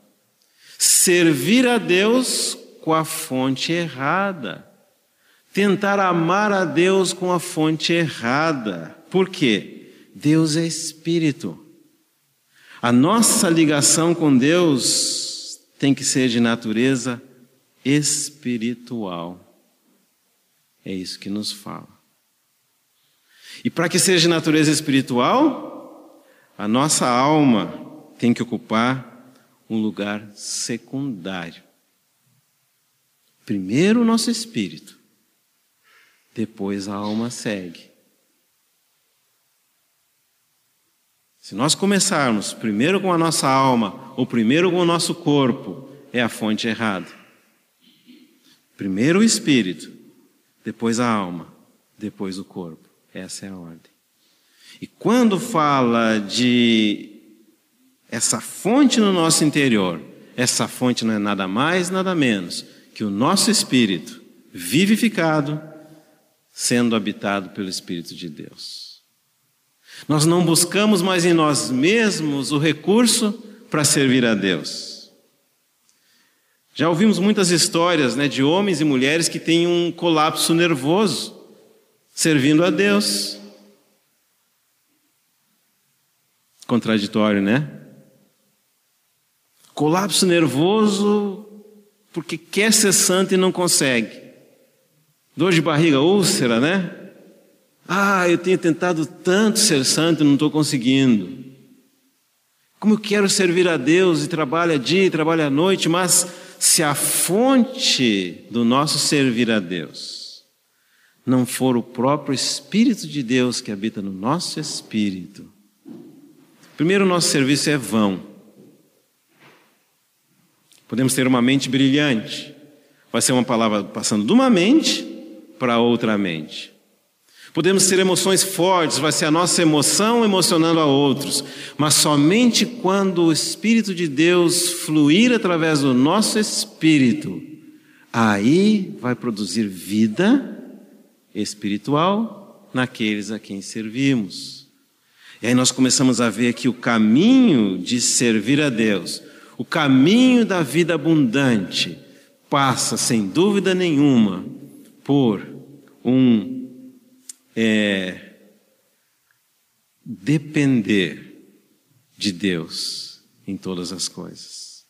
Servir a Deus com a fonte errada. Tentar amar a Deus com a fonte errada. Por quê? Deus é espírito. A nossa ligação com Deus tem que ser de natureza espiritual. É isso que nos fala. E para que seja de natureza espiritual, a nossa alma tem que ocupar um lugar secundário. Primeiro o nosso espírito, depois a alma segue. Se nós começarmos primeiro com a nossa alma ou primeiro com o nosso corpo, é a fonte errada. Primeiro o espírito, depois a alma, depois o corpo. Essa é a ordem. E quando fala de essa fonte no nosso interior, essa fonte não é nada mais, nada menos que o nosso espírito vivificado, sendo habitado pelo Espírito de Deus. Nós não buscamos mais em nós mesmos o recurso para servir a Deus. Já ouvimos muitas histórias né, de homens e mulheres que têm um colapso nervoso servindo a Deus. Contraditório, né? Colapso nervoso porque quer ser santo e não consegue. Dor de barriga, úlcera, né? Ah, eu tenho tentado tanto ser santo e não estou conseguindo. Como eu quero servir a Deus e trabalho a dia e trabalho à noite, mas se a fonte do nosso servir a Deus não for o próprio Espírito de Deus que habita no nosso espírito, primeiro o nosso serviço é vão. Podemos ter uma mente brilhante. Vai ser uma palavra passando de uma mente para outra mente. Podemos ter emoções fortes, vai ser a nossa emoção emocionando a outros, mas somente quando o Espírito de Deus fluir através do nosso espírito, aí vai produzir vida espiritual naqueles a quem servimos. E aí nós começamos a ver que o caminho de servir a Deus o caminho da vida abundante passa, sem dúvida nenhuma, por um é, depender de Deus em todas as coisas.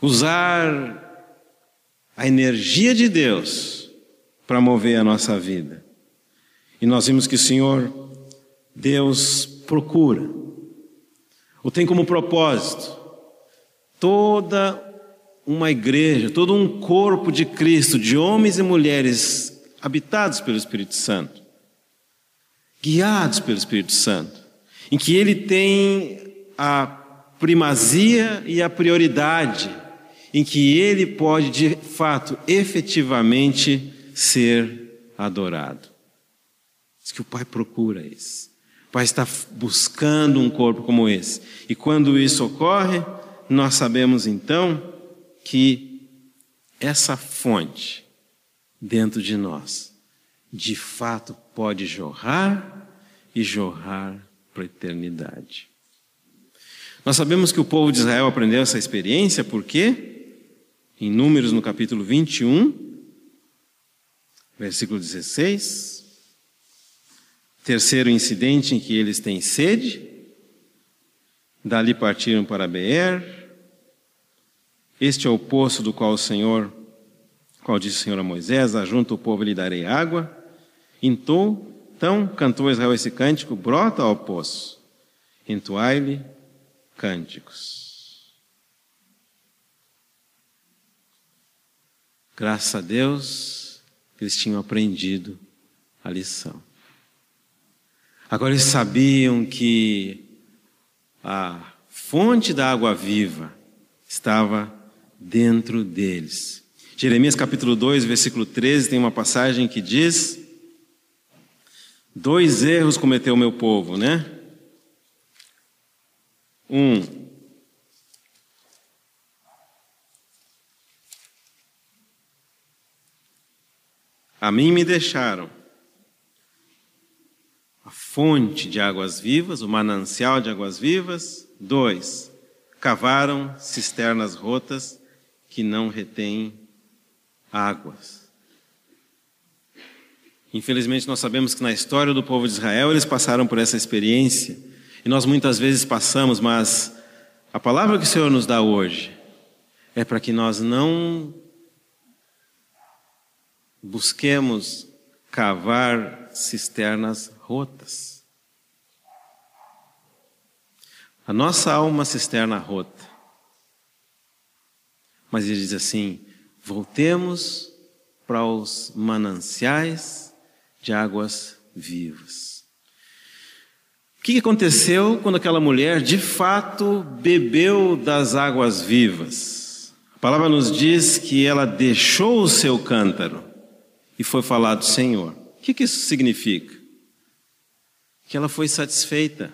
Usar a energia de Deus para mover a nossa vida. E nós vimos que o Senhor, Deus procura ou tem como propósito toda uma igreja, todo um corpo de Cristo, de homens e mulheres habitados pelo Espírito Santo, guiados pelo Espírito Santo, em que ele tem a primazia e a prioridade, em que ele pode de fato, efetivamente ser adorado. Diz que o Pai procura isso. Pai está buscando um corpo como esse. E quando isso ocorre, nós sabemos então que essa fonte dentro de nós, de fato, pode jorrar e jorrar para a eternidade. Nós sabemos que o povo de Israel aprendeu essa experiência porque, em Números no capítulo 21, versículo 16, Terceiro incidente em que eles têm sede. Dali partiram para Beer. Este é o poço do qual o Senhor, qual disse o Senhor a Moisés: Ajunta o povo e lhe darei água. Então, então cantou Israel esse cântico: Brota ao poço, entoai-lhe cânticos. Graças a Deus, eles tinham aprendido a lição. Agora eles sabiam que a fonte da água viva estava dentro deles. Jeremias capítulo 2, versículo 13, tem uma passagem que diz: Dois erros cometeu o meu povo, né? Um, a mim me deixaram fonte de águas vivas, o manancial de águas vivas. Dois, cavaram cisternas rotas que não retêm águas. Infelizmente, nós sabemos que na história do povo de Israel eles passaram por essa experiência e nós muitas vezes passamos, mas a palavra que o Senhor nos dá hoje é para que nós não busquemos cavar cisternas rotas. A nossa alma cisterna rota. Mas ele diz assim: voltemos para os mananciais de águas vivas. O que aconteceu quando aquela mulher de fato bebeu das águas vivas? A palavra nos diz que ela deixou o seu cântaro e foi falar do Senhor. O que isso significa? Que ela foi satisfeita,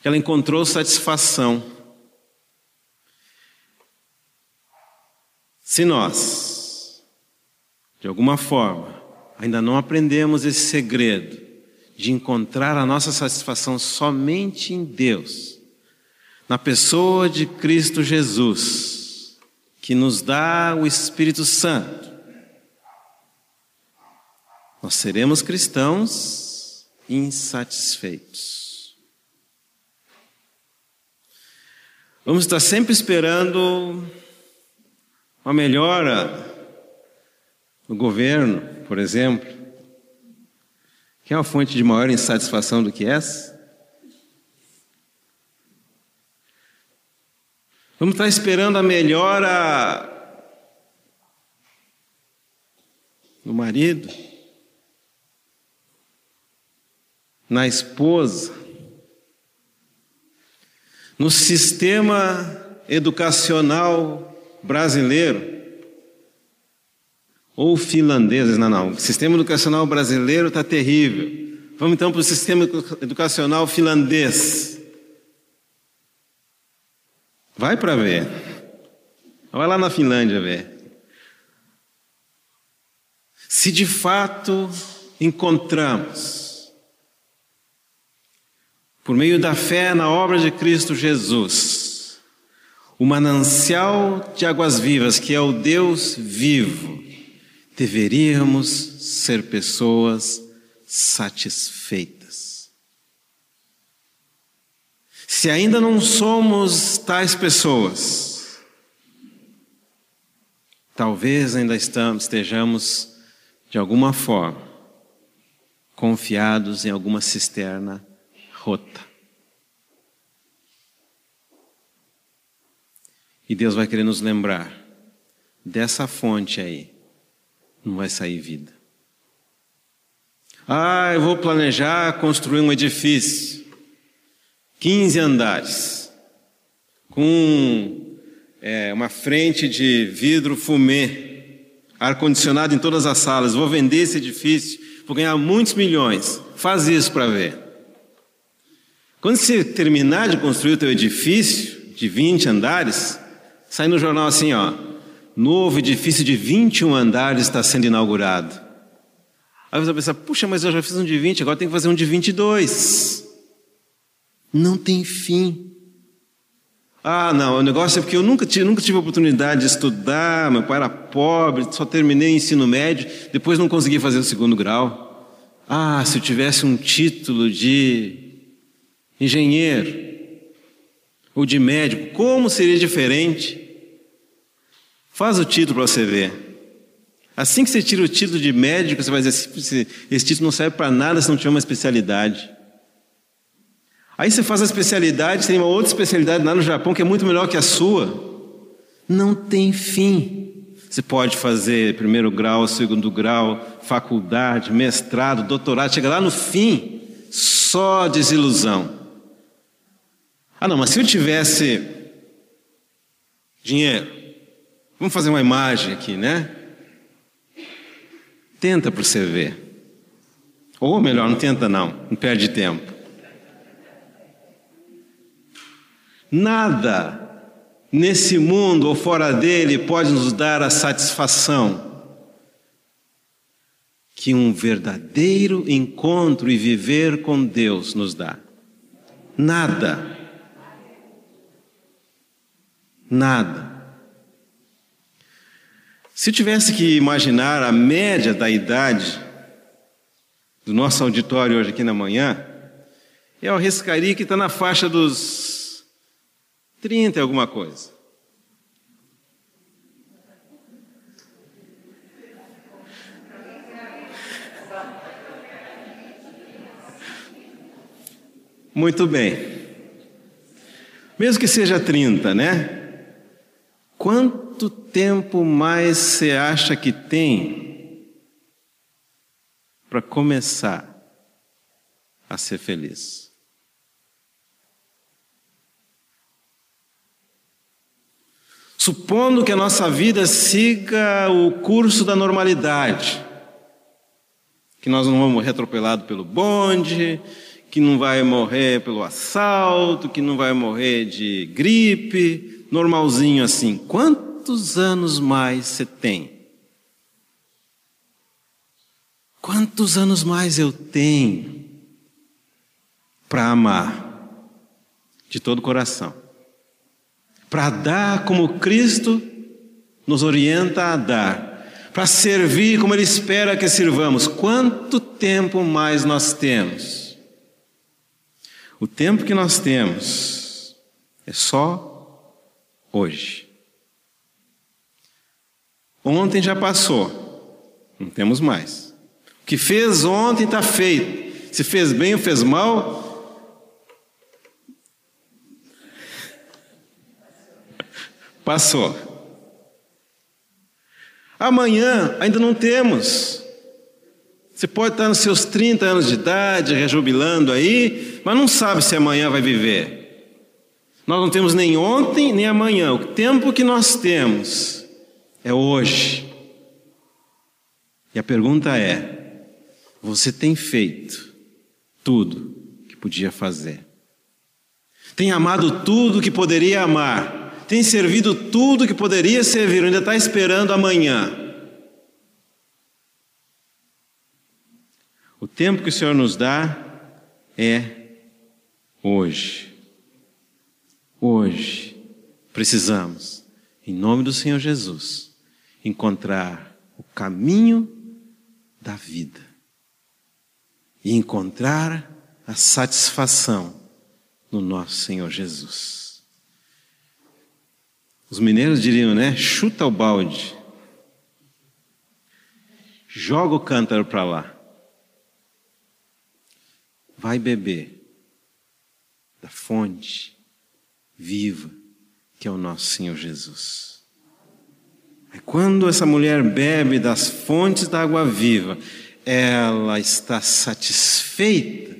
que ela encontrou satisfação. Se nós, de alguma forma, ainda não aprendemos esse segredo de encontrar a nossa satisfação somente em Deus, na pessoa de Cristo Jesus, que nos dá o Espírito Santo, nós seremos cristãos insatisfeitos. Vamos estar sempre esperando uma melhora no governo, por exemplo, que é uma fonte de maior insatisfação do que essa? Vamos estar esperando a melhora no marido, na esposa, no sistema educacional brasileiro ou finlandeses, não, não. O sistema educacional brasileiro está terrível. Vamos então para o sistema educacional finlandês. Vai para ver. Vai lá na Finlândia ver. Se de fato encontramos, por meio da fé na obra de Cristo Jesus, o manancial de águas vivas, que é o Deus vivo, deveríamos ser pessoas satisfeitas. Se ainda não somos tais pessoas, talvez ainda estamos, estejamos, de alguma forma, confiados em alguma cisterna rota. E Deus vai querer nos lembrar dessa fonte aí não vai sair vida. Ah, eu vou planejar construir um edifício, 15 andares, com é, uma frente de vidro fumê, ar-condicionado em todas as salas. Vou vender esse edifício, vou ganhar muitos milhões. Faz isso para ver. Quando você terminar de construir o teu edifício de 20 andares, sai no jornal assim, ó, novo edifício de 21 andares está sendo inaugurado. Aí você pensa, puxa, mas eu já fiz um de 20, agora tem que fazer um de 22. Não tem fim. Ah, não, o negócio é porque eu nunca tive, nunca tive oportunidade de estudar, meu pai era pobre, só terminei o ensino médio, depois não consegui fazer o segundo grau. Ah, se eu tivesse um título de engenheiro ou de médico, como seria diferente? Faz o título para você ver. Assim que você tira o título de médico, você vai dizer: esse título não serve para nada se não tiver uma especialidade. Aí você faz a especialidade, tem uma outra especialidade lá no Japão que é muito melhor que a sua. Não tem fim. Você pode fazer primeiro grau, segundo grau, faculdade, mestrado, doutorado, chega lá no fim, só desilusão. Ah, não, mas se eu tivesse dinheiro, Vamos fazer uma imagem aqui, né? Tenta para você ver. Ou melhor, não tenta não, não perde tempo. Nada nesse mundo ou fora dele pode nos dar a satisfação que um verdadeiro encontro e viver com Deus nos dá. Nada. Nada. Se tivesse que imaginar a média da idade do nosso auditório hoje aqui na manhã, eu arriscaria que está na faixa dos 30 e alguma coisa. Muito bem. Mesmo que seja 30, né? Quanto tempo mais você acha que tem para começar a ser feliz? Supondo que a nossa vida siga o curso da normalidade, que nós não vamos morrer atropelado pelo bonde, que não vai morrer pelo assalto, que não vai morrer de gripe, normalzinho assim. Quantos anos mais você tem? Quantos anos mais eu tenho para amar de todo o coração? Para dar como Cristo nos orienta a dar, para servir como Ele espera que sirvamos. Quanto tempo mais nós temos? O tempo que nós temos é só hoje. Ontem já passou, não temos mais. O que fez ontem está feito. Se fez bem ou fez mal, passou. Amanhã ainda não temos. Você pode estar nos seus 30 anos de idade, rejubilando aí, mas não sabe se amanhã vai viver. Nós não temos nem ontem nem amanhã. O tempo que nós temos é hoje. E a pergunta é: você tem feito tudo que podia fazer? Tem amado tudo que poderia amar? Tem servido tudo que poderia servir? Ainda está esperando amanhã? O tempo que o Senhor nos dá é hoje. Hoje precisamos, em nome do Senhor Jesus, encontrar o caminho da vida e encontrar a satisfação no nosso Senhor Jesus. Os mineiros diriam, né? Chuta o balde, joga o cântaro para lá vai beber da fonte viva que é o nosso Senhor Jesus. É quando essa mulher bebe das fontes da água viva, ela está satisfeita.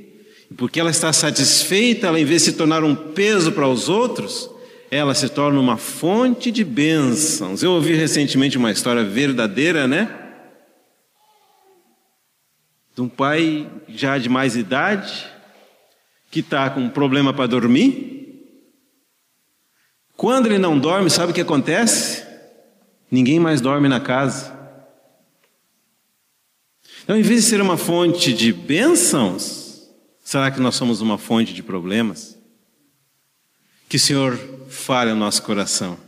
E porque ela está satisfeita, ela em vez de se tornar um peso para os outros, ela se torna uma fonte de bênçãos. Eu ouvi recentemente uma história verdadeira, né? de um pai já de mais idade, que está com um problema para dormir. Quando ele não dorme, sabe o que acontece? Ninguém mais dorme na casa. Então, em vez de ser uma fonte de bênçãos, será que nós somos uma fonte de problemas? Que o Senhor fale ao nosso coração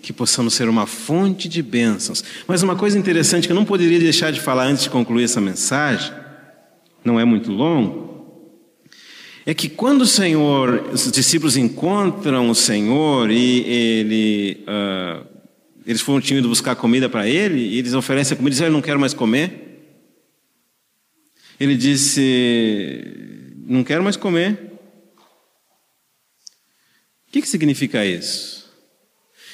que possamos ser uma fonte de bênçãos. Mas uma coisa interessante que eu não poderia deixar de falar antes de concluir essa mensagem, não é muito longo, é que quando o Senhor, os discípulos encontram o Senhor e ele, uh, eles foram ido buscar comida para ele, e eles oferecem a comida e dizem, eu não quero mais comer. Ele disse, não quero mais comer. O que, que significa isso?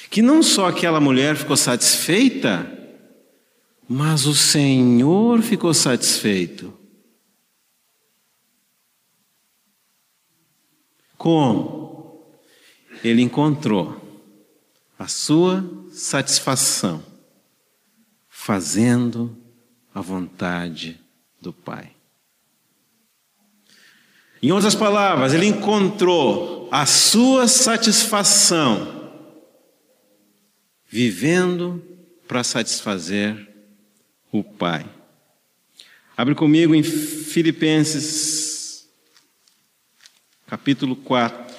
que não só aquela mulher ficou satisfeita, mas o Senhor ficou satisfeito. Como? Ele encontrou a sua satisfação fazendo a vontade do Pai. Em outras palavras, ele encontrou a sua satisfação vivendo para satisfazer o Pai. Abre comigo em Filipenses, capítulo 4.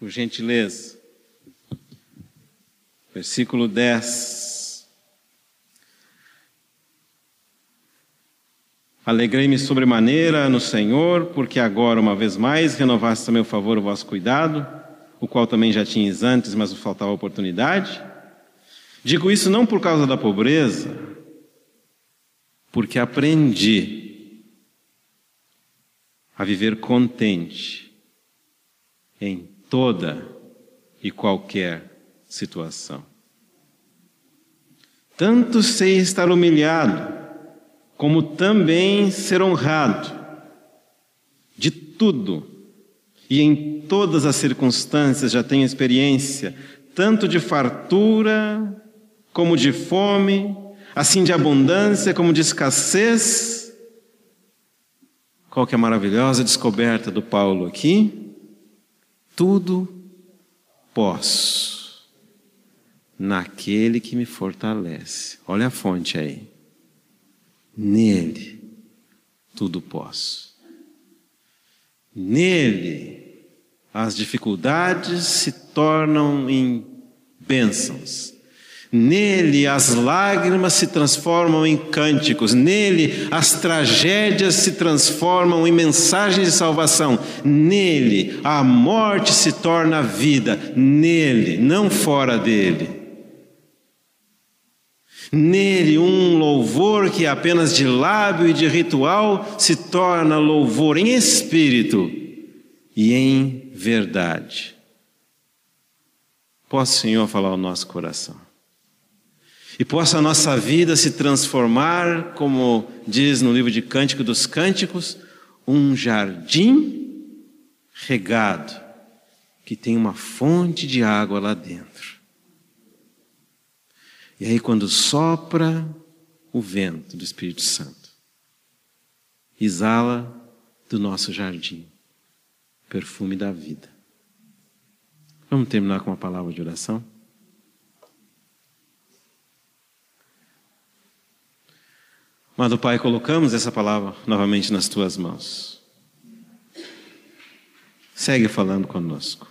Por gentileza. Versículo 10. Alegrei-me sobremaneira no Senhor, porque agora, uma vez mais, renovaste a meu favor o vosso cuidado, o qual também já tinhas antes, mas vos faltava oportunidade. Digo isso não por causa da pobreza, porque aprendi a viver contente em toda e qualquer situação. Tanto sei estar humilhado, como também ser honrado, de tudo e em todas as circunstâncias já tenho experiência, tanto de fartura como de fome, assim de abundância como de escassez. Qual que é a maravilhosa descoberta do Paulo aqui? Tudo posso naquele que me fortalece. Olha a fonte aí. Nele tudo posso. Nele as dificuldades se tornam em bênçãos. Nele as lágrimas se transformam em cânticos, nele as tragédias se transformam em mensagens de salvação, nele a morte se torna vida, nele, não fora dele. Nele um louvor que apenas de lábio e de ritual se torna louvor em espírito e em verdade. Posso, Senhor, falar ao nosso coração e possa a nossa vida se transformar, como diz no livro de Cântico dos Cânticos, um jardim regado, que tem uma fonte de água lá dentro. E aí, quando sopra o vento do Espírito Santo, exala do nosso jardim perfume da vida. Vamos terminar com uma palavra de oração? Amado Pai, colocamos essa palavra novamente nas tuas mãos. Segue falando conosco.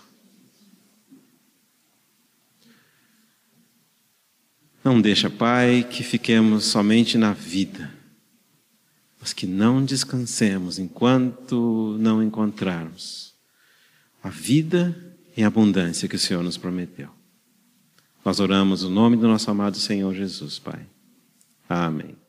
Não deixa, Pai, que fiquemos somente na vida, mas que não descansemos enquanto não encontrarmos a vida em abundância que o Senhor nos prometeu. Nós oramos o no nome do nosso amado Senhor Jesus, Pai. Amém.